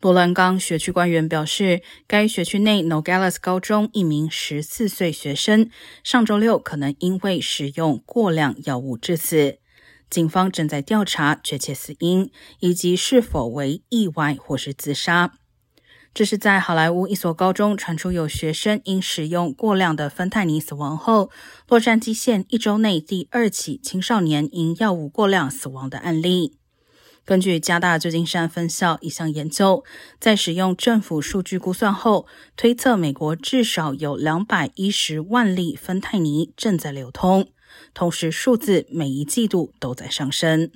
罗兰冈学区官员表示，该学区内 Nogales 高中一名十四岁学生上周六可能因为使用过量药物致死。警方正在调查确切死因以及是否为意外或是自杀。这是在好莱坞一所高中传出有学生因使用过量的芬太尼死亡后，洛杉矶县一周内第二起青少年因药物过量死亡的案例。根据加大旧金山分校一项研究，在使用政府数据估算后，推测美国至少有两百一十万例芬太尼正在流通，同时数字每一季度都在上升。